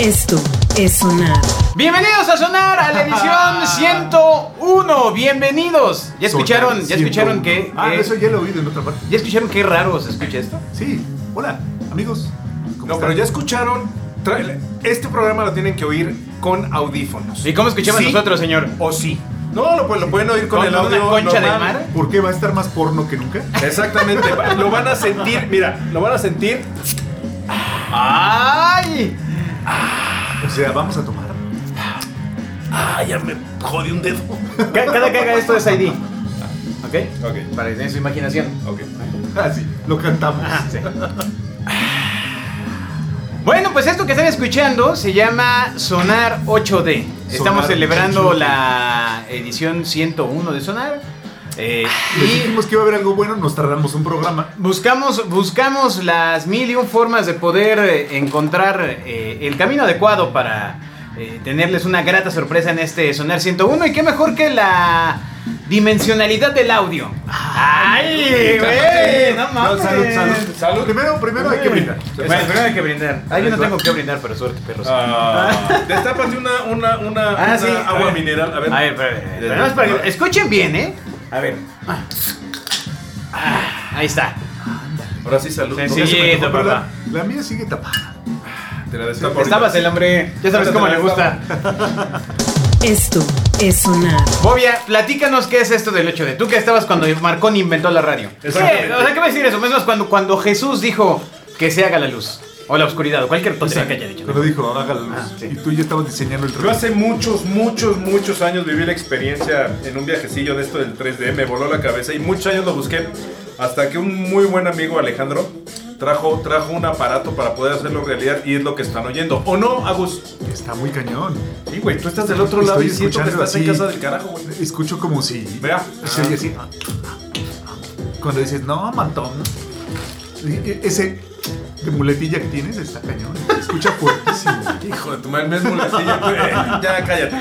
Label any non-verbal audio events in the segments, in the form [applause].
Esto es sonar. Bienvenidos a Sonar a la edición [laughs] 101. Bienvenidos. ¿Ya escucharon? ¿Ya escucharon que, Ah, que- eso ya lo he oído en otra parte. ¿Ya escucharon qué raro se escucha esto? Sí. Hola, amigos. ¿Cómo No, están? pero ya escucharon. tra- Este programa lo tienen que oír con audífonos. ¿Y cómo escuchamos Sí nosotros, señor? O sí. No, lo, pu- lo pueden oír con, ¿Con el una audio concha de normal. mar? ¿Por qué va a estar más porno que nunca? Exactamente. va- [laughs] lo van a sentir. Mira, lo van a sentir. ¡Ay! O sea, vamos a tomar. Ah, ya me jodí un dedo. Ca- Cada que haga esto es ID. ¿Ok? Ok. Para que tengan su imaginación. Ok. Ah, sí, lo cantamos. Sí. Bueno, pues esto que están escuchando se llama Sonar 8D. Estamos Sonar celebrando 8D. la edición 101 de Sonar. Eh, Les y dijimos que iba a haber algo bueno, nos tardamos un programa. buscamos, buscamos las mil y un formas de poder eh, encontrar eh, el camino adecuado para eh, tenerles una grata sorpresa en este Sonar 101. Y qué mejor que la dimensionalidad del audio. ¡Ay, güey! ¡No mames! salud, salud. Salud. Primero, primero hay que brindar. Bueno, primero hay que brindar. Ah, yo no tengo que brindar, pero suerte, perros. Ah, [laughs] destápate una, una, una, Ah, una sí, a agua ver. mineral. A ver. A ver, nada más para que- escuchen bien, ¿eh? A ver. Ah. Ah, ahí está. Ahora sí, salud. Sí, No, sí. no se me Siguiente, tocó, Pero papá. la, la mía sigue tapada. Te la destapo Estabas ahorita. el hombre. Ya sabes cómo le gusta. [laughs] Esto es sonar. Bobia, platícanos qué es esto del 8D. Tú que estabas cuando Marconi inventó la radio. O sea, ¿qué va a decir eso? Menos cuando, cuando Jesús dijo que se haga la luz. O la oscuridad, o cualquier cosa que haya dicho. Cuando dijo, hágalo. Ah, sí. Y tú ya estabas diseñando el Yo hace muchos, muchos, muchos años viví la experiencia en un viajecillo de esto del 3D, me voló la cabeza y muchos años lo busqué hasta que un muy buen amigo Alejandro trajo, trajo un aparato para poder hacerlo realidad y es lo que están oyendo. ¿O no, Agus? Está muy cañón. Sí, güey, tú estás del otro lado y siento que estás en casa del carajo, güey. Escucho como si. Vea. Se oye así. Cuando dices, no, mantón. Ese de muletilla que tienes está cañón. Se escucha fuertísimo. [laughs] Hijo de tu madre, me es muletilla, güey. Ya, cállate.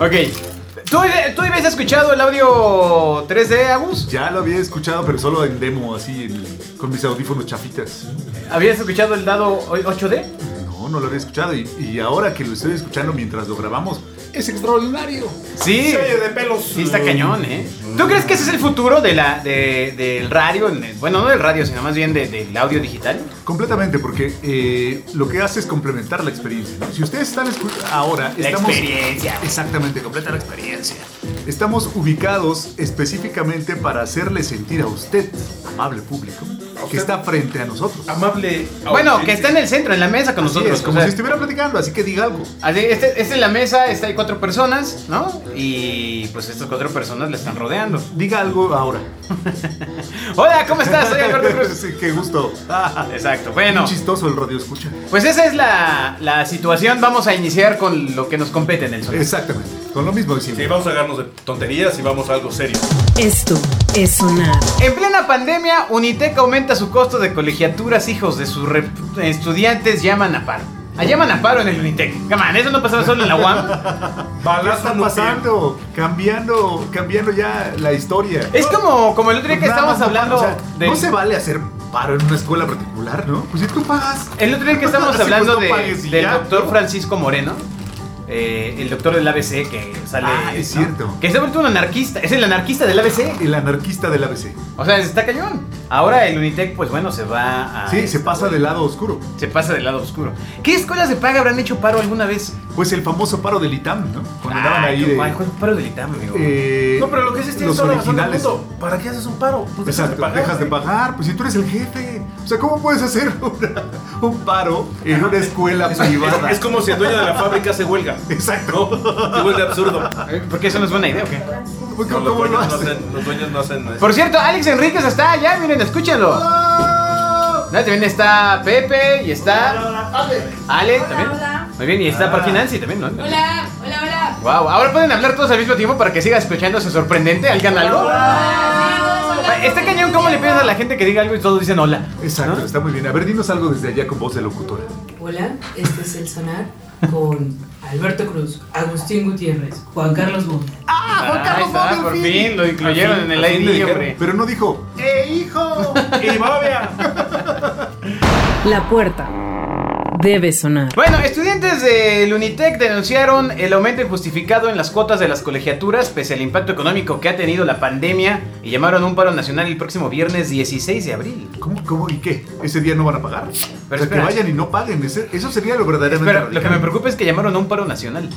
Ok. ¿Tú, ¿Tú habías escuchado el audio 3D, Agus? Ya lo había escuchado, pero solo en demo, así, en- con mis audífonos chafitas. ¿Habías escuchado el dado 8D? No, no lo había escuchado. Y, y ahora que lo estoy escuchando mientras lo grabamos, es extraordinario. Sí. De pelos. Sí, está cañón, ¿eh? ¿Tú crees que ese es el futuro de la, de- del radio? Bueno, no del radio, sino más bien de- del audio digital. Completamente, porque eh, lo que hace es complementar la experiencia. ¿no? Si ustedes están ahora, La estamos. experiencia. Exactamente, completa la experiencia. Estamos ubicados específicamente para hacerle sentir a usted, amable público, que está frente a nosotros. Amable. Bueno, que está en el centro, en la mesa con Así nosotros. es, como o sea, si estuviera platicando, así que diga algo. así, este, este en la mesa, está hay cuatro personas, ¿no? Y pues estas cuatro personas le están rodeando. Diga algo ahora. [laughs] Hola, ¿cómo estás? Soy Alberto Cruz. [laughs] Sí, qué gusto. [laughs] Exacto, bueno. Muy chistoso el radio escucha. Pues esa es la, la situación. Vamos a iniciar con lo que nos compete en el sonido. Exactamente, con lo mismo de Sí, siempre. vamos a agarrarnos de tonterías y vamos a algo serio. Esto es sonar. En plena pandemia, Unitec aumenta su costo de colegiaturas. Hijos de sus estudiantes llaman a paro. Ah, llaman a paro en el Unitec. Come on, eso no pasaba solo en la UAM. [laughs] ¿Qué está pasando? Cambiando, cambiando ya la historia. Es como, como el otro día que estábamos hablando o sea, del- No se vale hacer paro en una escuela particular, ¿no? Pues si tú pagas. El otro día que [laughs] estábamos hablando pues, no de- del ya, doctor ¿no? Francisco Moreno, eh, el doctor del ABC que sale. Ah, es ¿no? cierto. Que se ha vuelto un anarquista. Es el anarquista del ABC. El anarquista del ABC. O sea, está cañón. Ahora el Unitec, pues bueno, se va a. Sí, se pasa del lado oscuro. Se pasa del lado oscuro. ¿Qué escuelas de paga habrán hecho paro alguna vez? Pues el famoso paro del ITAM, ¿no? Cuando andaban Ay, ahí de. ¿cuál- cuál paro del ITAM, amigo? eh, No, pero lo que es este los toda la razón del originales. mundo. ¿Para qué haces un paro? Pues dejas de Exacto, pagar, dejas de güey. pagar. Pues si tú eres el jefe. O sea, ¿cómo puedes hacer [laughs] una- un paro en una escuela privada? Es, es como si el dueño de la fábrica hace huelga. [laughs] Exacto. Igual de absurdo. Eh, Porque eso no es buena idea, ¿o qué? ¿Cómo, No, los, cómo lo dueños no hacen, los dueños no hacen eso. Por cierto, Alex Enríquez está allá, miren, escúchenlo. Ah, También está Pepe y está Ale también. Muy bien, y está Parky Nancy también, ¿no? Hola, hola, hola. Wow, ahora pueden hablar todos al mismo tiempo para que siga escuchándose sorprendente. ¿Alguien algo? Ah, Está cañón cómo le pides a la gente que diga algo y todos dicen hola. Exacto, ¿No? está muy bien. A ver, dinos algo desde allá con voz de locutora. Hola, este es el sonar con Alberto Cruz, Agustín Gutiérrez, Juan Carlos Bond. ¡Ah, Juan Ahí Carlos Bond, por fin lo incluyeron fin, en el ID, hombre. Pero no dijo, ¡eh, hijo! Y Bobia. [laughs] La puerta debe sonar. Bueno, estudiantes del Unitec denunciaron el aumento injustificado en las cuotas de las colegiaturas pese al impacto económico que ha tenido la pandemia y llamaron a un paro nacional el próximo viernes 16 de abril. ¿Cómo, cómo y qué? ¿Ese día no van a pagar? o sea, que vayan y no paguen. ese- eso sería lo verdaderamente Pero lo que me preocupa es que llamaron a un paro nacional.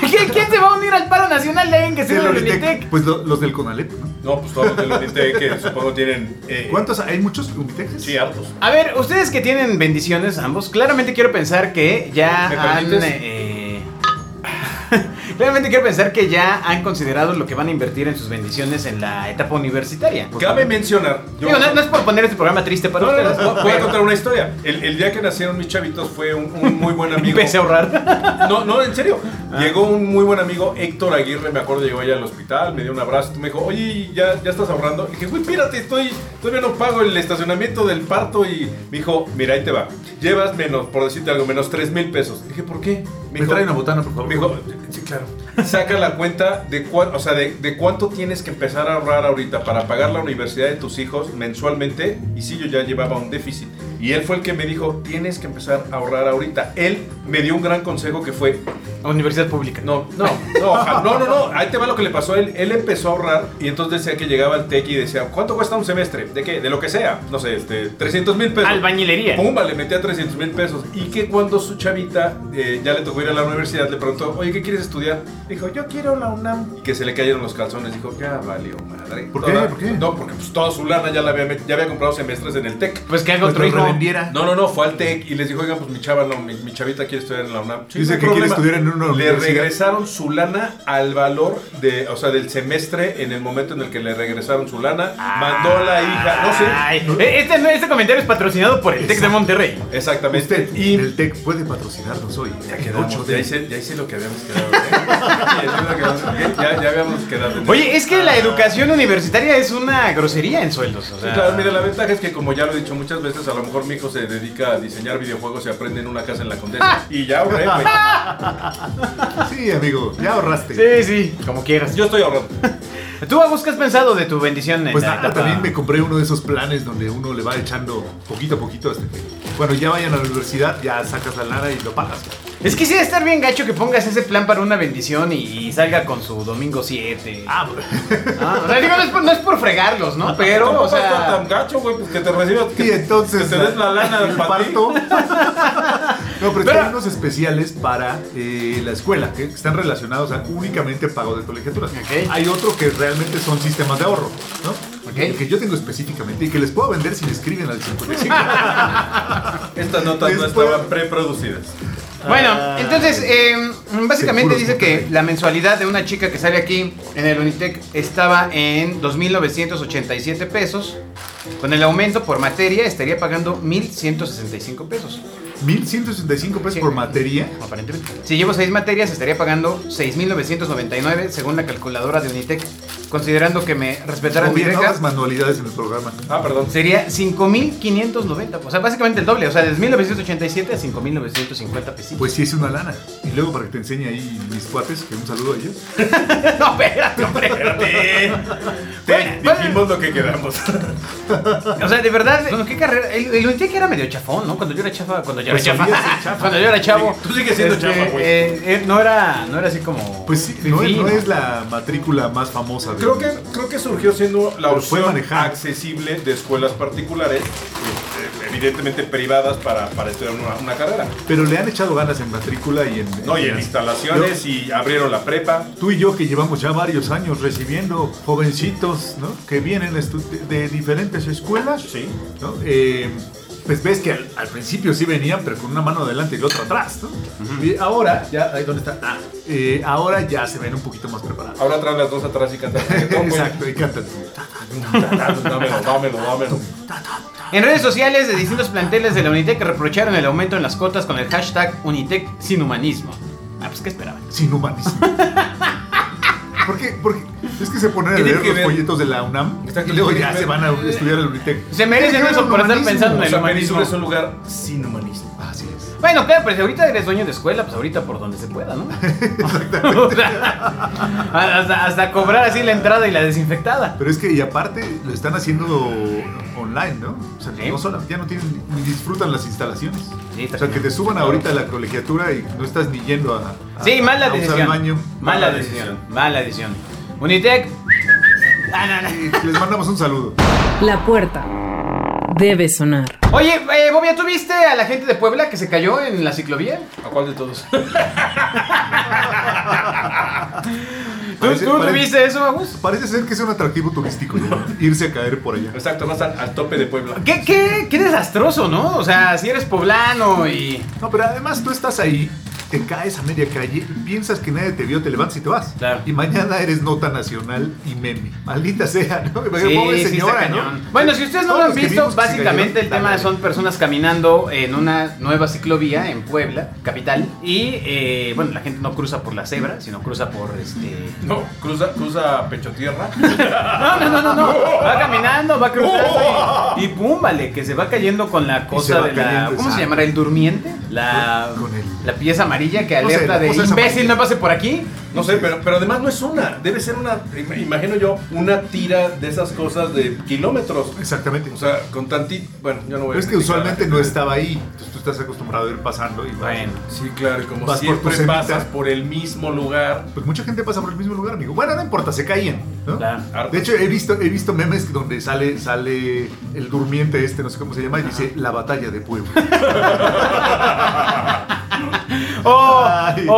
¿Quién, se va a unir al paro nacional de alguien que sea Del Unitec, Unitec? Pues lo- los del Conalep, ¿no? No, pues todos los del Unitec que supongo tienen. eh, ¿Cuántos? ¿Hay muchos Unitecs? Sí, hartos. A ver, ustedes que tienen bendiciones ambos, claramente quiero pensar que ya ¿Me han... permites? eh, claramente quiero pensar que ya han considerado lo que van a invertir en sus bendiciones en la etapa universitaria. Cabe mencionar. yo- Digo, no, no es por poner este programa triste para No, no, no, ustedes. no, voy a contar una historia. El, el día que nacieron mis chavitos fue un, un muy buen [laughs] amigo. Empecé a ahorrar. No, no, en serio. Ah. Llegó un muy buen amigo, Héctor Aguirre, me acuerdo, llegó allá al hospital, me dio un abrazo, me dijo, oye, ¿ya, ya estás ahorrando? Y dije, güey, espérate, estoy, todavía no pago el estacionamiento del parto. Y me dijo, mira, ahí te va. Llevas menos, por decirte algo, menos 3 mil pesos. Dije, ¿por qué? Me trae una botana, por favor. Me dijo, sí, claro. Saca la cuenta de, cuán- o sea, de, de cuánto tienes que empezar a ahorrar ahorita para pagar la universidad de tus hijos mensualmente. Y sí, yo ya llevaba un déficit. Y él fue el que me dijo, tienes que empezar a ahorrar ahorita. Él me dio un gran consejo que fue, Universidad pública. no, no, no, no, no, no, ahí te va lo que le pasó a él. Él empezó a ahorrar y entonces decía que llegaba al TEC y decía, ¿cuánto cuesta un semestre? ¿De qué? De lo que sea. No sé, este, 300 mil pesos. Albañilería. Pumba, le metía 300 mil pesos. Y que cuando su chavita eh, ya le tocó ir a la universidad, le preguntó, oye, ¿qué quieres estudiar? Dijo, yo quiero la UNAM. Y que se le cayeron los calzones. Dijo, ya valió madre. ¿Por qué? ¿Por qué? No, porque pues toda su lana ya la había, ya había comprado semestres en el TEC. Pues que haga Pues otro hijo. No, no, no, fue al TEC y les dijo, oigan, pues mi chava, no, mi, mi chavita quiere estudiar en la UNAM. Sí, Dice no que quiere estudiar en una Le regresaron su lana al valor de, o sea, del semestre en el momento en el que le regresaron su lana. Mandó a la hija, no sé. Ay, este, este comentario es patrocinado por el TEC de Monterrey. Exactamente. Usted, y el TEC puede patrocinarnos hoy. ya quedamos, 8 ya hice, ya hice lo que habíamos quedado. ¿eh? Ya ya, habíamos quedado. Oye, es que la educación universitaria es una grosería en sueldos. O Sí, sea, claro, mira, la ventaja es que como ya lo he dicho muchas veces, a lo mejor mi hijo se dedica a diseñar videojuegos y aprende en una casa en la Condesa. Y ya ahorré, güey. [laughs] Sí, amigo, ya ahorraste. Sí, sí, como quieras. Yo estoy ahorrando. ¿Tú, Agus, qué has pensado de tu bendición en Pues la nada, etapa? también me compré uno de esos planes donde uno le va echando poquito a poquito hasta que cuando ya vayan a la universidad ya sacas la lana y lo pagas. Es que sí debe estar bien gacho que pongas ese plan para una bendición y, y salga con su domingo 7. Ah, Ah, o sea, digo, no es, por, no es por fregarlos, ¿no? Pero, Tampoco o sea... tan gacho, güey, pues que te recibas. y entonces que te des la lana [laughs] el para ti. parto. [laughs] No, pero, Pero- hay unos especiales para eh, la escuela que están relacionados a únicamente pago de colegiaturas. Hay otro que realmente son sistemas de ahorro, ¿no? El que yo tengo específicamente y que les puedo vender si me escriben al 55. Estas notas no estaban preproducidas. Bueno, entonces, eh, básicamente dice que la mensualidad de una chica que sale aquí en el Unitec estaba en 2.987 pesos. Con el aumento por materia estaría pagando 1.165 pesos. 1165 pesos por materia. Aparentemente. Si llevo 6 materias estaría pagando 6.999 según la calculadora de Unitec. Considerando que me respetaran O mi bien, no beca, hagas manualidades en el programa. Ah, perdón. sería 5.590. O sea, básicamente el doble. O sea, de 2.987 a 5.950 pesitos. Pues sí es una lana. Y luego para que te enseñe ahí mis cuates, que un saludo a ellos. [laughs] no, espérate, hombre, espérate. [laughs] Te Bueno, dijimos lo que quedamos. O sea, de verdad, bueno, ¿qué carrera? El, el Unitec era medio chafón, ¿no? Cuando yo era chafa, cuando yo era Pues chafa. Cuando yo era chavo. Tú sigues siendo chafa, güey. eh, eh, no era, no era así como. Pues sí, no, no es la matrícula más famosa. de- Creo que, creo que surgió siendo la opción accesible de escuelas particulares, eh, evidentemente privadas para, para estudiar una, una carrera. Pero le han echado ganas en matrícula y en... No, y en las- instalaciones y abrieron la prepa. Tú y yo que llevamos ya varios años recibiendo jovencitos, ¿no? Que vienen de diferentes escuelas, Sí. ¿no? Eh, pues ves que al, al principio sí venían, pero con una mano adelante y la otra atrás, ¿no? Y ahora, ya, ahí dónde está, ah, eh, ahora ya se ven un poquito más preparados. Ahora traen las dos atrás y cantan. [laughs] Exacto, y cantan. Dámelo, dámelo, dámelo. En redes sociales de distintos planteles de la Unitec reprocharon el aumento en las cotas con el hashtag Unitec sin humanismo. Ah, pues, ¿qué esperaban? Sin humanismo. [laughs] ¿Por qué? Porque es que se ponen a ¿Qué tiene leer los ver? folletos de la UNAM y luego ya se van a estudiar al Unitec. Se merecen eso por estar pensando en el humanismo. Es un lugar sin humanismo. Así es. Bueno, claro, pues ahorita eres dueño de escuela, pues ahorita por donde se pueda, ¿no? [laughs] O sea, hasta, hasta cobrar así la entrada y la desinfectada. Pero es que, y aparte, lo están haciendo online, ¿no? O sea, Sí. no solo, ya no tienen, ni disfrutan las instalaciones. Sí, o sea, que te suban ahorita a la colegiatura y no estás ni yendo a, a- Sí, mala a usar decisión. el baño. Mala Mala decisión. Mala decisión. Unitec. Ah, no, no. Y les mandamos un saludo. La puerta debe sonar. Oye, eh, Bobia, ¿tú viste a la gente de Puebla que se cayó en la ciclovía? ¿A cuál de todos? [laughs] ¿Tú, Parece- tú parece- viste eso, Agus? Parece ser que es un atractivo turístico [laughs] irse a caer por allá. Exacto, más al, al tope de Puebla. ¿Qué, qué, qué desastroso, ¿no? O sea, si eres poblano y... No, pero además tú estás ahí, te caes a media calle, piensas que nadie te vio, te levantas y te vas. Claro. Y mañana eres nota nacional y meme. Maldita sea, ¿no? Sí, Pobre sí, señora, ¿no? cañón. Bueno, si ustedes no Todos lo han visto, básicamente el tema son personas caminando en una nueva ciclovía en Puebla, capital, y eh, bueno, la gente no cruza por la cebra, sino cruza por este... No, cruza, cruza pecho tierra. [laughs] No, no, no, no, [laughs] no. Va caminando, va cruzando y, y pum, vale, que se va cayendo con la cosa de la. cayendo, ¿Cómo se llamará? ¿El durmiente? La, Con el- la pieza amarilla que No sé, alerta de esa imbécil, amarilla. no pase por aquí. No sé, pero, pero además no es una. Debe ser una, im- imagino yo, una tira de esas cosas de kilómetros. Exactamente. O sea, con tantito. Bueno, yo no voy Pero a. es que usualmente no estaba ahí. Entonces tú estás acostumbrado a ir pasando y vas. Bueno. Sí, claro, y como Vas por siempre semita. pasas por el mismo lugar. Pues mucha gente pasa por el mismo lugar, amigo. Bueno, no importa, se caían, ¿no? Claro. De hecho, he visto, he visto memes donde sale, sale el durmiente este, no sé cómo se llama, y dice la batalla de Puebla. [laughs] O, o,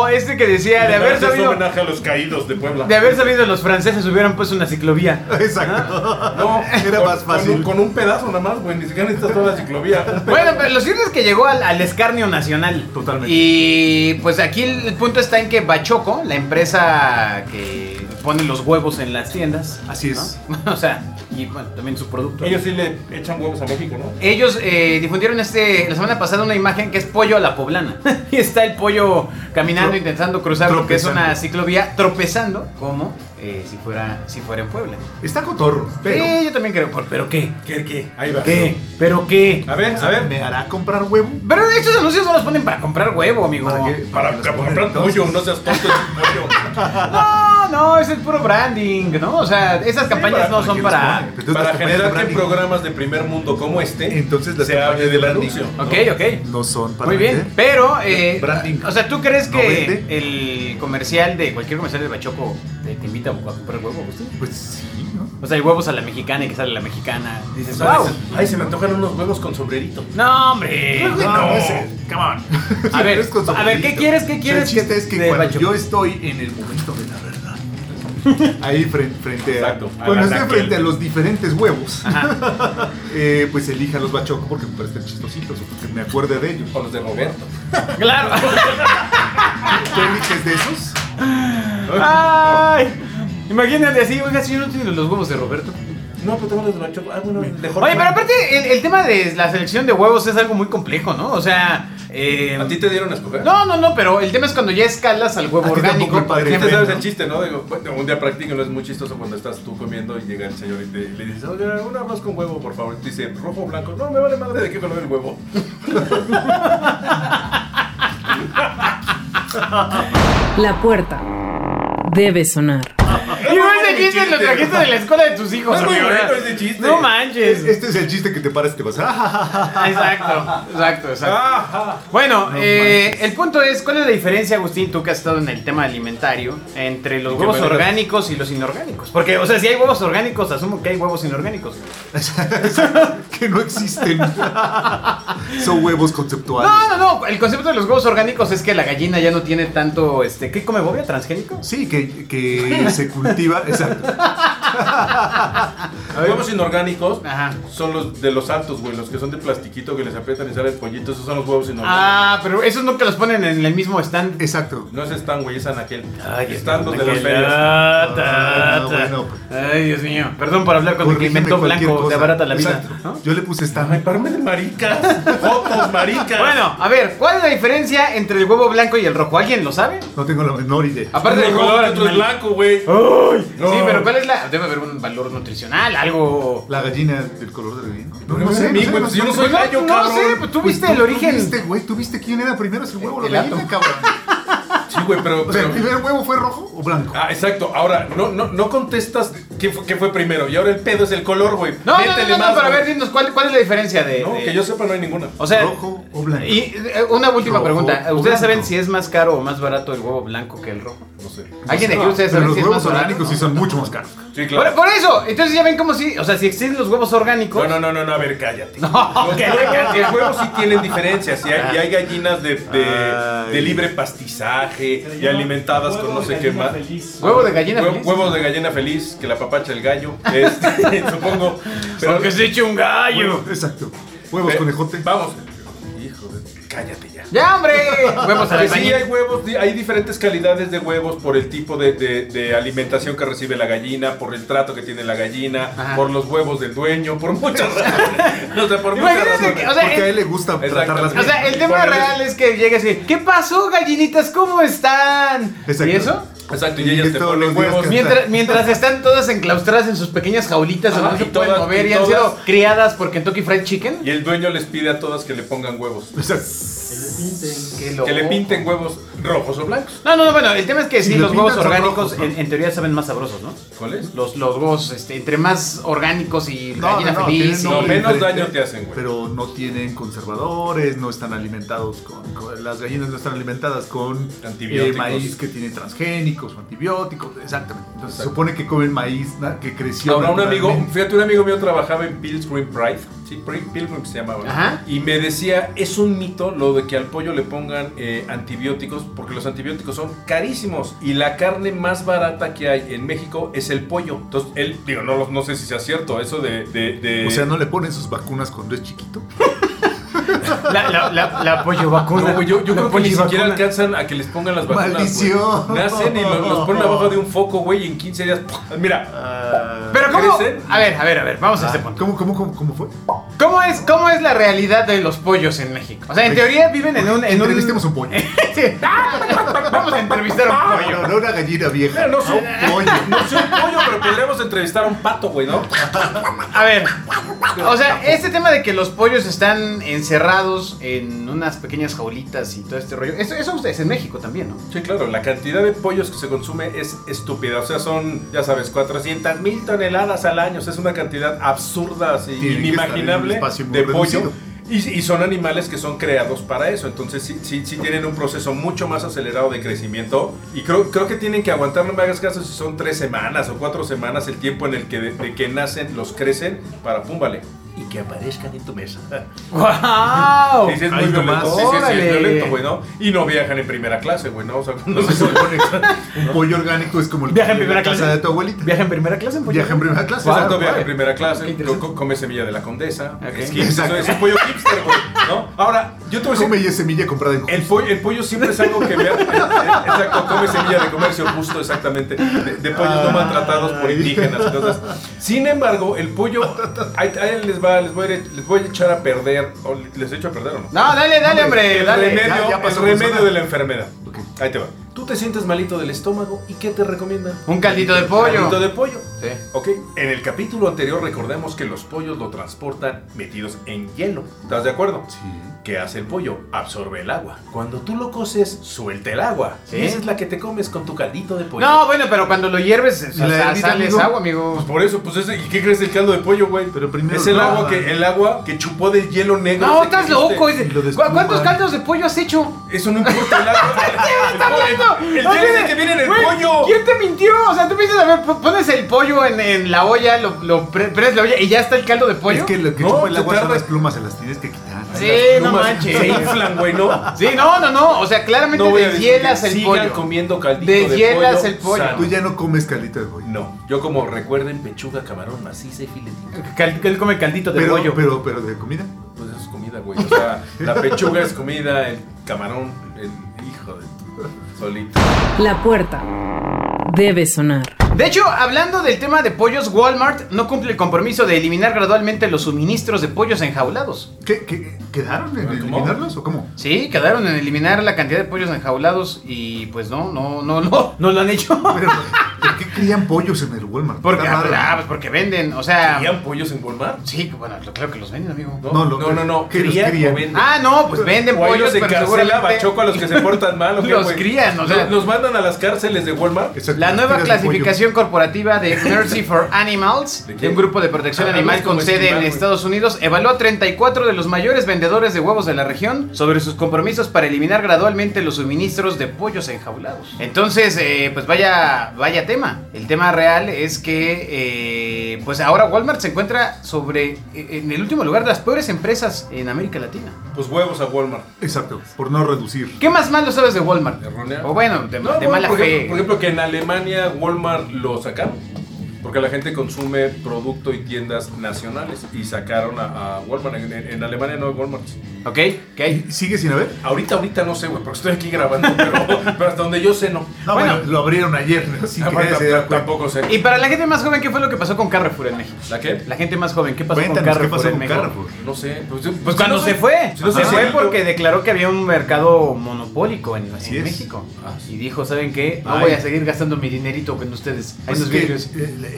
o este que decía de haber sabido. homenaje a los caídos de Puebla. De haber sabido los franceses hubieran puesto una ciclovía. Exacto. No, [laughs] Era con- más fácil. Con un, con un pedazo nada más, güey. Ni siquiera necesitas toda la ciclovía. [laughs] Bueno, pero lo cierto es que llegó al, al escarnio nacional. Totalmente. Y pues aquí el, el punto está en que Bachoco, la empresa que pone los huevos en las tiendas. Así es. ¿no? [laughs] o sea, y bueno, también su producto. Ellos sí le echan huevos a México, ¿no? Ellos eh, difundieron este la semana pasada una imagen que es pollo a la poblana. [laughs] y está el pollo caminando, Tro- intentando cruzar lo que es una ciclovía, tropezando como eh, si fuera si fuera en Puebla. Está cotorro, pero Sí, yo también creo. ¿Pero qué? ¿Qué, qué? Ahí va. ¿Qué? ¿Pero qué? A ver, a ver. ¿me hará comprar huevo? Pero estos anuncios no los ponen para comprar huevo, amigo. ¿Para qué? Para, los para ponen comprar pollo, no seas tonto, pollo. [laughs] No, no, es el puro branding, ¿no? O sea, esas campañas para- no son ¿Quién los para. Para las de generar que en branding programas de primer mundo como este Entonces las se hable campañas del de branding anuncio. ¿no? Ok, ok. no son para Muy bien, vender. pero, eh, Branding. o sea, ¿tú crees ¿No que vende? el comercial de cualquier comercial de Bachoco te, te invita a comprar huevo, Agustín? Pues sí, ¿no? O sea, hay huevos a la mexicana y que sale la mexicana. Dices, wow. Ay, se me antojan unos huevos con sombrerito. No, hombre. No, ese, come on. [laughs] A ver, Es con a ver, ¿qué sombrerito. quieres? ¿Qué O sea, quieres El chiste que- es que de cuando Bachoco? yo estoy en el momento de la verdad, [laughs] ahí frente, frente a. Exacto, estoy naquel. frente a los diferentes huevos, Ajá. [laughs] eh, pues elija los bachoco porque me parecen chistositos o porque me acuerde de ellos. O los de Roberto. [laughs] Claro. ¿Tú eliges de esos? Ay. Imagínate así, oiga, si yo no tengo los huevos de Roberto. No, pero tengo los de. Ah, bueno, de Oye, pero aparte, el, el tema de la selección de huevos es algo muy complejo, ¿no? O sea. eh, ¿A ti te dieron a escoger? No, no, no, pero el tema es cuando ya escalas al huevo orgánico, padre ejemplo. Sabes el chiste, ¿no? Digo, bueno, un día practíquenlo, es muy chistoso cuando estás tú comiendo y llega el señor y te, le dices, oye, un arroz con huevo, por favor. Y te dice, rojo o blanco. No, me vale madre de qué color el huevo. La puerta debe sonar. No chiste lo trajiste de la escuela de tus hijos, Es muy amigo. bueno ese chiste. No manches. Este es el chiste que te paras y te vas. "Ah, Exacto, exacto, exacto. Ajá. Bueno, No eh, el punto es, ¿cuál es la diferencia, Agustín, tú que has estado en el tema alimentario, entre los ¿Y qué huevos orgánicos y los inorgánicos? Porque, o sea, si hay huevos orgánicos, asumo que hay huevos inorgánicos. [laughs] que no existen. [laughs] Son huevos conceptuales. No, no, no, el concepto de los huevos orgánicos es que la gallina ya no tiene tanto, este, ¿qué come bobia? ¿Transgénico? Sí, que, que se cultiva. [laughs] exactly. Huevos inorgánicos Ajá. son los de los altos, güey, los que son de plastiquito que les aprietan y sale el pollito. Esos son los huevos inorgánicos. Ah, pero esos no que los ponen en el mismo stand. Exacto. No es stand, güey, es anaquel. Ay, Están los de las ferias. Ah, Ah, bueno. Ay, Dios mío. Perdón por hablar con cualquier blanco de barata la vida. Yo le puse Ay, stand. párame de maricas. Fotos, maricas. Bueno, a ver, ¿cuál es la diferencia entre el huevo blanco y el rojo? ¿Alguien lo sabe? No tengo la menor idea. Aparte del rojo color otro es blanco, güey. ¡Ay! No. Sí, pero ¿cuál es la...? Haber un valor nutricional, algo... La gallina del color de la gallina. No, no sé, güey, pues yo no soy gallo, no, cabrón. no sé, pues tú Pues viste el tú origen... viste, güey, ¿tú viste quién era primero? ¿Es el huevo o la gallina, cabrón? Sí, güey, pero... O sea, ¿el pero- primer huevo fue rojo o blanco? Ah, exacto. Ahora, no, no, no contestas qué fue, qué fue primero. Y ahora el pedo es el color, güey. No, no, no, no, no, más, pero a ver, dinos, ¿cuál, cuál es la diferencia de...? No, de- que yo sepa no hay ninguna. O sea, ¿Rojo o blanco? Y eh, una última Rojo pregunta. ¿Ustedes saben si es más caro o más barato el huevo blanco que el rojo? No sé. ¿Alguien de aquí No, ustedes saben los si es huevos más barato? orgánicos sí son mucho más caros. Sí, Por, claro. por eso, entonces ya ven como si, o sea, si existen los huevos orgánicos. No, no, no, no, no, a ver, cállate. [laughs] No, los, huevos, los huevos sí tienen diferencias. Y hay, y hay gallinas de, de, Ay. de libre pastizaje y alimentadas con no sé qué más. Huevo de gallina feliz. Huevos de gallina feliz, que la papacha el gallo. [laughs] Este, supongo. Pero que se eche un gallo. Exacto. Huevos Eh, conejote. Vamos. Hijo de. Cállate ya. ¡Ya, hombre! Huevos a Que sí hay huevos, hay diferentes calidades de huevos por el tipo de, de- de alimentación que recibe la gallina, por el trato que tiene la gallina, Ajá. por los huevos del dueño, por muchas [laughs] razones. No sé, por muchas razones. que, o sea, Porque a él le gusta tratarlas O bien. sea, el tema Por el- real es que llega así, ¿qué pasó, gallinitas? ¿Cómo están? Exacto. ¿Y eso? Exacto, y Y ellas que te ponen huevos. que- Mientras, mientras están todas enclaustradas en sus pequeñas jaulitas donde y se pueden todas- mover y, y han sido criadas por Kentucky Fried Chicken. Y el dueño les pide a todas que le pongan huevos. Exacto. Qué Que le loco. pinten huevos rojos o blancos. No, no, no, bueno, el tema es que Si sí, los huevos orgánicos en, en teoría saben más sabrosos, ¿no? ¿Cuál es? Los, los huevos, este, entre más orgánicos y No, gallina no, feliz. y- menos daño te hacen, güey. Pero no tienen conservadores, no están alimentados con, con- las gallinas no están alimentadas con Antibióticos. eh, maíz que tiene transgénicos o antibióticos, exactamente. Entonces se supone que comen maíz que creció. Ahora un amigo, fíjate, un amigo mío trabajaba en Pilgrim Pride, sí, Pilgrim se llamaba. Ajá. y me decía, es un mito lo de que al pollo le pongan eh, antibióticos, porque los antibióticos son carísimos y la carne más barata que hay en México es el pollo. Entonces, él, digo, no, no sé si sea cierto eso de... de- de- O sea, no le ponen sus vacunas cuando es chiquito. [laughs] La, la, la, la pollo vacuna. No, güey, yo, yo La creo que ni siquiera alcanzan a que les pongan las vacunas. güey. Maldición. Nacen y los, los ponen abajo de un foco, güey, y en 15 días. Mira, Ah, Pero ¿cómo? ¿Crecen? A ver, a ver, a ver, vamos a este punto. ¿Cómo, cómo, cómo, cómo fue? ¿Cómo es, ¿Cómo es la realidad de los pollos en México? O sea, en teoría viven en un... En. Entrevistemos un pollo. [laughs] Vamos a entrevistar a un pollo. No, no una gallina vieja. no soy, un pollo. [laughs] no soy un pollo, pero podríamos entrevistar a un pato, güey, ¿no? A ver, o sea, este tema de que los pollos están encerrados en unas pequeñas jaulitas y todo este rollo, eso, eso es en México también, ¿no? Sí, claro, la cantidad de pollos que se consume es estúpida. O sea, son, ya sabes, 400 mil toneladas al año. O sea, es una cantidad absurda, así, inimaginable de pollo. Y, y son animales que son creados para eso. Entonces, sí, sí, sí tienen un proceso mucho más acelerado de crecimiento. Y creo, creo que tienen que aguantar, no me hagas caso, si son tres semanas o cuatro semanas el tiempo en el que de, de que nacen, los crecen para pum, vale. Y que aparezcan en tu mesa. [laughs] ¡Wow! Sí, sí, es muy Ahí violento. Sí, sí, sí, es violento, güey, ¿no? Y no viajan en primera clase, güey, ¿no? O sea, [laughs] no Se supone un pollo orgánico es como el Viaja en primera casa clase. de tu abuelita. ¿Viaja en primera clase? en pollo? Viaja en primera clase. Wow. Exacto, viaja en primera clase, come semilla de la condesa, Ok. es hipster, Exacto. es un pollo hipster, güey, ¿no? Ahora, yo te voy a Come decir, y es semilla comprada en el pollo, el pollo siempre es algo que me... [laughs] Exacto, come semilla de comercio justo, exactamente, de, de pollos no maltratados por Ay. indígenas, entonces... Sin embargo, el pollo, ahí, ahí les, va, les, voy a, les voy a echar a perder, o les echo a perder o no? No, dale, dale, hombre, el dale. remedio, ya- ya pasó el con remedio de la enfermedad. Ahí te va. Tú te sientes malito del estómago y ¿qué te recomiendan? Un caldito de pollo. Caldito de pollo. Sí. Ok, en el capítulo anterior recordemos que los pollos lo transportan metidos en hielo. ¿Estás de acuerdo? Sí. ¿Qué hace el pollo? Absorbe el agua. Cuando tú lo coces, suelta el agua. Sí. Y esa es la que te comes con tu caldito de pollo. No, bueno, pero cuando lo hierves, o sea, ¿Y la sa- hervida, sale amigo? esa agua, amigo. Pues por eso, pues ese, ¿y qué crees del caldo de pollo, güey? Pero primero es el agua que el agua que chupó del hielo negro. No, estás loco. Y lo ese- ¿Cu- despuman. ¿Cuántos caldos de pollo has hecho? Eso no importa el agua. [laughs] el, es tiene- que viene en el pollo. ¿Quién te mintió? O sea, tú piensas, a ver, pones el pollo en, en la olla, lo, lo pre- prendes la olla y ya está el caldo de pollo. Es que lo que No, chupa el agua son las plumas, se las tienes que quitar. Sí, no manches. Se inflan, güey, ¿no? Sí, no, no, no. O sea, claramente No deshielas el Sigan pollo. comiendo caldito de Deshielas pollo el pollo. sano. Tú ya no comes caldito de pollo. No, yo como recuerden pechuga, camarón, maciza y filetito. Él come caldito de Pero, pollo. pero, pero de comida. Pues eso es comida, güey. O sea, la pechuga es comida, el camarón, el hijo de solito. La puerta debe sonar. De hecho, hablando del tema de pollos, Walmart no cumple el compromiso de eliminar gradualmente los suministros de pollos enjaulados. ¿Qué, qué? ¿Quedaron en ¿Cómo? eliminarlos o cómo? Sí, quedaron en eliminar la cantidad de pollos enjaulados y pues no, no, no, no, [laughs] no lo han hecho. Pero, ¿Por qué crían pollos en el Walmart? Porque, ah, pues porque venden, o sea... ¿Crían pollos en Walmart? Sí, bueno, creo que los venden, amigo. No, lo- no, no, no. ¿qué los ¿Crían crían? o venden? Ah, no, pues venden O pollos, encarcela seguramente... Bachoco a los que se portan mal, ¿o qué, Los crían, o sea- Los, mandan a las cárceles de Walmart. Exacto, La nueva de clasificación corporativa de [laughs] Mercy for Animals, ¿De de, un grupo de protección Ah, animal con sede en. Estados Unidos, evaluó a 34 de los mayores vendedores de huevos de la región sobre sus compromisos para eliminar gradualmente los suministros de pollos enjaulados. Entonces, eh, pues vaya, vaya tema. El tema real es que, eh, pues ahora Walmart se encuentra sobre, eh, en el último lugar de las peores empresas en América Latina. Pues huevos a Walmart. Exacto, por no reducir. ¿Qué más malo sabes de Walmart? Errónea. O bueno, de, No, de bueno, mala por fe. Ejemplo, por ejemplo, que en Alemania Walmart lo sacaron. Porque la gente consume producto y tiendas nacionales. Y sacaron a, a Walmart. En, en- en Alemania no hay Walmart. ¿Ok? ¿Ok? ¿Y ¿Sigue sin haber? Ahorita, ahorita no sé, güey, porque estoy aquí grabando. Pero, [laughs] pero hasta donde yo sé, no. No, Bueno. bueno, lo abrieron ayer, ¿no? Sin Ah, que se tampoco sé. Y para la gente más joven, ¿qué fue lo que pasó con Carrefour en México? ¿La qué? La gente más joven, ¿qué pasó Cuéntanos, con ¿qué Carrefour pasó en con México? Carrefour? No sé. Pues, Pues pues, cuando no se sé. fue, se sé, fue porque declaró que había un mercado monopólico en. México. Ah, sí. Y dijo, ¿saben qué? No Ay. voy a seguir gastando mi dinerito con ustedes. Hay Pues unos vidrios.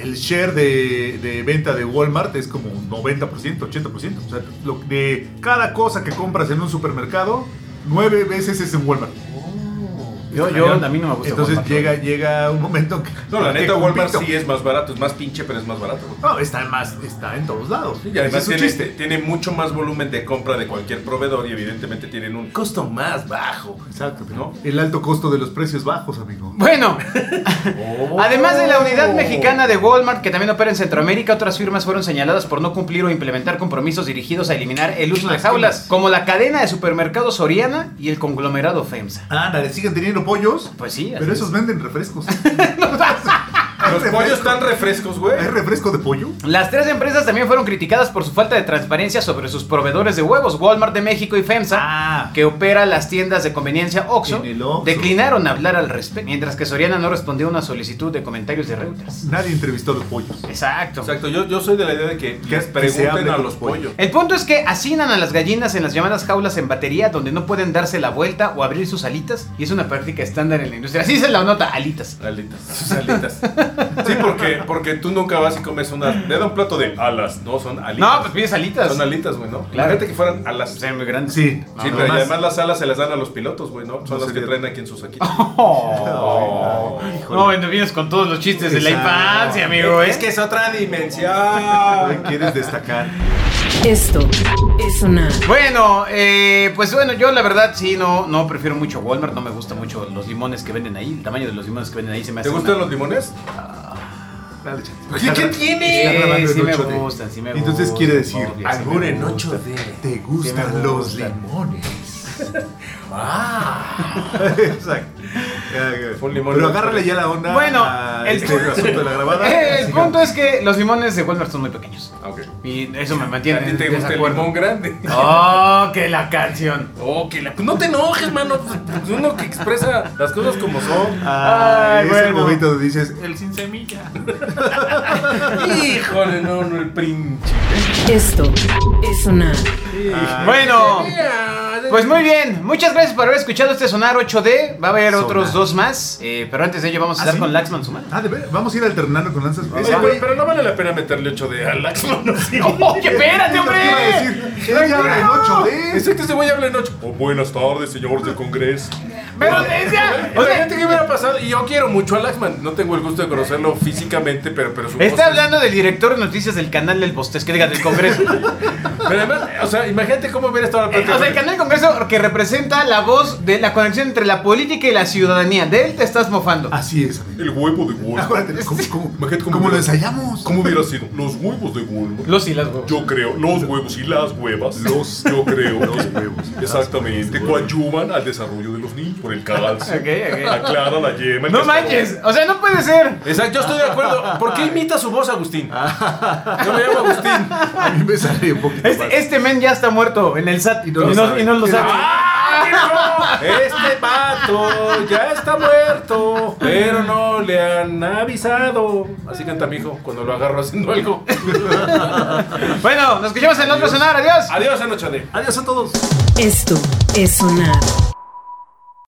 El share de, venta de Walmart es como 90%, 80%. O sea, lo- de cada cosa que compras en un supermercado, nueve veces es en Walmart. Yo, yo, a mí no me gusta Entonces Walmart. llega, llega un momento en que. No, la neta, Walmart compito. sí es más barato. Es más pinche, pero es más barato. No, está, más, está en todos lados. Y además tiene, tiene mucho más volumen de compra de cualquier proveedor y evidentemente tienen un costo más bajo. Exacto, ¿no? El alto costo de los precios bajos, amigo. Bueno, Oh. [laughs] [laughs] además de la unidad mexicana de Walmart, que también opera en Centroamérica, otras firmas fueron señaladas por no cumplir o implementar compromisos dirigidos a eliminar el uso de jaulas, como la cadena de supermercados Soriana y el conglomerado FEMSA. Ándale, siguen teniendo pollos. Pues sí, Pero es. esos venden refrescos. [laughs] [laughs] Los pollos están refrescos, güey. ¿Hay refresco de pollo? Las tres empresas también fueron criticadas por su falta de transparencia sobre sus proveedores de huevos. Walmart de México y FEMSA, Ah. que opera las tiendas de conveniencia Oxxo, declinaron hablar al respecto, mientras que Soriana no respondió a una solicitud de comentarios de Reuters. Nadie entrevistó a los pollos. Exacto. Exacto, yo, yo soy de la idea de que les pregunten a los pollos. pollos. El punto es que hacinan a las gallinas en las llamadas jaulas en batería donde no pueden darse la vuelta o abrir sus alitas y es una práctica estándar en la industria. Así se la nota, alitas. Alitas, sus alitas. [laughs] Sí, porque, porque tú nunca vas y comes una. Le da un plato de alas, ¿no? Son alitas. No, pues pides alitas. Son alitas, güey, ¿no? Claro. Imagínate que fueran alas. Se ven muy grandes. Sí. Sí, pero y además las alas se las dan a los pilotos, güey, ¿no? Son No las que traen aquí en sus saquitos. [laughs] [laughs] Oh. No, bueno, vienes con todos los chistes de la infancia, amigo. ¿eh? Es que es otra dimensión. ¿Quieres destacar? Esto es sonar. Bueno, eh, pues bueno, yo la verdad sí, no, no prefiero mucho Walmart, no me gustan mucho los limones que venden ahí, el tamaño de los limones que venden ahí se me hace ¿Te gustan una- los limones? Dale. ¿Qué- qué tiene? Sí, me 8D. gustan, sí me Entonces gustan, quiere decir, obvio, sí albur me en gustan. 8D. ¿Te gustan los limones? [laughs] Ah. Exacto. Un limón. Pero agárrale ya la onda Bueno, a el- este asunto de la grabada. Eh, [laughs] el punto es que los limones de Walmart son muy pequeños ok. y eso me A mantiene ti en te gusta el desacuerdo. limón grande. Oh, que la canción. Oh, que la- pues no te enojes, mano. Pues uno que expresa las cosas como son. Ay, Ay, es el bueno. momento donde dices, el sin semilla. [laughs] Híjole, no, no, el príncipe. Esto es sonar. Ay, Bueno, pues muy bien. Muchas gracias por haber escuchado este sonar 8D. Va a haber Sonar. otros dos más, eh, pero antes de ello vamos a ¿Ah, estar sí? con Laxman Suman. Ah, de ver, vamos a ir alternando con lanzas. Oye, pero, güey- pero no vale la pena meterle 8 de Alax, no, sí. [laughs] Oye, espérate, a hombre. ella habla en 8D. Exacto, ese güey habla en 8. Oh, buenas tardes, señores del Congreso. Pero decía, O sea, gente que hubiera pasado, y yo quiero mucho a Laxman, no tengo el gusto de conocerlo físicamente, pero, pero su voz Está es- hablando del director de noticias del canal del Bostés, que diga del Congreso. [laughs] Pero además, o sea, imagínate cómo hubiera estado la Eh, plática. o sea, el canal del Congreso que representa la voz de la conexión entre la política y la ciudadanía. De él te estás mofando. Así es, amigo. El huevo de Walmart. Acuérdate, ¿cómo, cómo, Imagínate cómo cómo lo ensayamos? ¿Cómo hubiera sido? Los huevos de Walmart. Los y las huevos. Yo creo, los huevos y las huevas. Los- yo creo [laughs] los huevos. Exactamente. Coadyuvan al desarrollo de los niños por el calcio. [laughs] Ok, ok. Aclara la yema. No manches, o sea, no puede ser. Exacto, yo estoy de acuerdo. ¿Por qué imita su voz, Agustín? Yo me llamo Agustín. A mí me sale un poquito. Este, este men ya está muerto en el SAT y no, lo y no- sabe. y no lo sabe. ¡Ah! ¡Este pato! ya está muerto, pero no le han avisado. Así canta mi hijo cuando lo agarro haciendo algo. Bueno, nos escuchamos en el otro sonar. Adiós. Adiós, Anochade. Adiós a todos. Esto es sonar.